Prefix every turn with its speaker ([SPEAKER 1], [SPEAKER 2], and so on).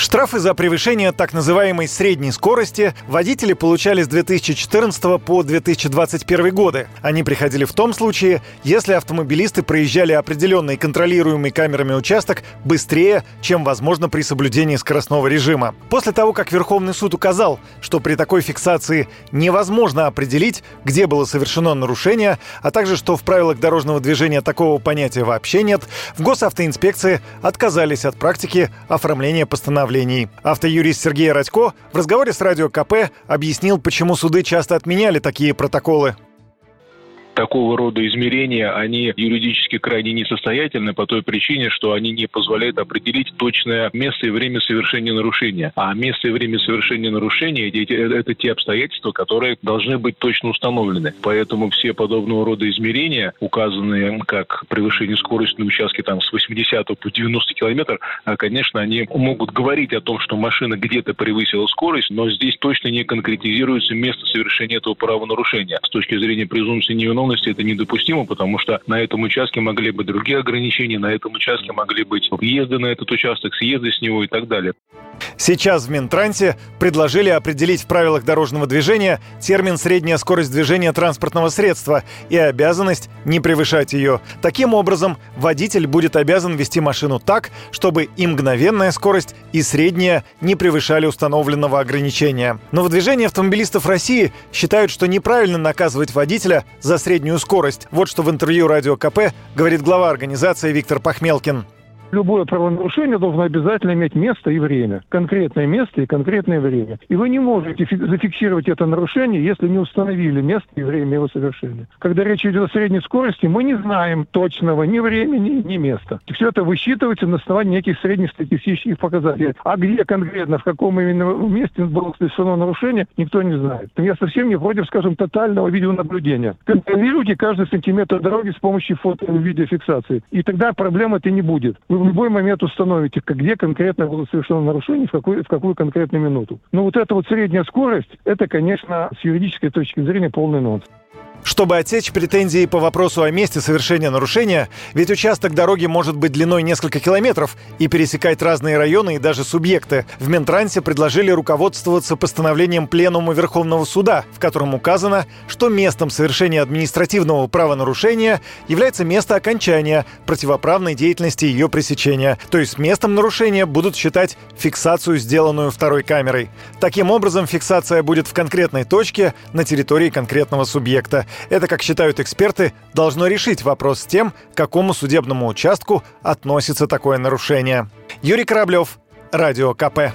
[SPEAKER 1] Штрафы за превышение так называемой средней скорости водители получали с 2014 по 2021 годы. Они приходили в том случае, если автомобилисты проезжали определенный контролируемый камерами участок быстрее, чем возможно при соблюдении скоростного режима. После того, как Верховный суд указал, что при такой фиксации невозможно определить, где было совершено нарушение, а также что в правилах дорожного движения такого понятия вообще нет, в госавтоинспекции отказались от практики оформления постановления постановлений. Автоюрист Сергей Радько в разговоре с Радио КП объяснил, почему суды часто отменяли такие протоколы
[SPEAKER 2] такого рода измерения, они юридически крайне несостоятельны по той причине, что они не позволяют определить точное место и время совершения нарушения. А место и время совершения нарушения – это те обстоятельства, которые должны быть точно установлены. Поэтому все подобного рода измерения, указанные как превышение скорости на участке там, с 80 по 90 километров, а, конечно, они могут говорить о том, что машина где-то превысила скорость, но здесь точно не конкретизируется место совершения этого правонарушения. С точки зрения презумпции невиновности полностью это недопустимо, потому что на этом участке могли быть другие ограничения, на этом участке могли быть въезды на этот участок, съезды с него и так далее.
[SPEAKER 1] Сейчас в Минтрансе предложили определить в правилах дорожного движения термин «средняя скорость движения транспортного средства» и обязанность не превышать ее. Таким образом, водитель будет обязан вести машину так, чтобы и мгновенная скорость, и средняя не превышали установленного ограничения. Но в движении автомобилистов России считают, что неправильно наказывать водителя за среднюю скорость. Вот что в интервью Радио КП говорит глава организации Виктор Пахмелкин
[SPEAKER 3] любое правонарушение должно обязательно иметь место и время. Конкретное место и конкретное время. И вы не можете зафиксировать это нарушение, если не установили место и время его совершения. Когда речь идет о средней скорости, мы не знаем точного ни времени, ни места. Все это высчитывается на основании неких среднестатистических показателей. А где конкретно, в каком именно месте было совершено нарушение, никто не знает. Я совсем не против, скажем, тотального видеонаблюдения. Контролируйте каждый сантиметр дороги с помощью фото и видеофиксации. И тогда проблем это не будет. Вы в любой момент установите, где конкретно было совершено нарушение, в какую, в какую конкретную минуту. Но вот эта вот средняя скорость, это, конечно, с юридической точки зрения полный нонс.
[SPEAKER 1] Чтобы отсечь претензии по вопросу о месте совершения нарушения, ведь участок дороги может быть длиной несколько километров и пересекать разные районы и даже субъекты, в Минтрансе предложили руководствоваться постановлением Пленума Верховного Суда, в котором указано, что местом совершения административного правонарушения является место окончания противоправной деятельности ее пресечения, то есть местом нарушения будут считать фиксацию, сделанную второй камерой. Таким образом, фиксация будет в конкретной точке на территории конкретного субъекта. Это, как считают эксперты, должно решить вопрос с тем, к какому судебному участку относится такое нарушение. Юрий Кораблев, Радио КП.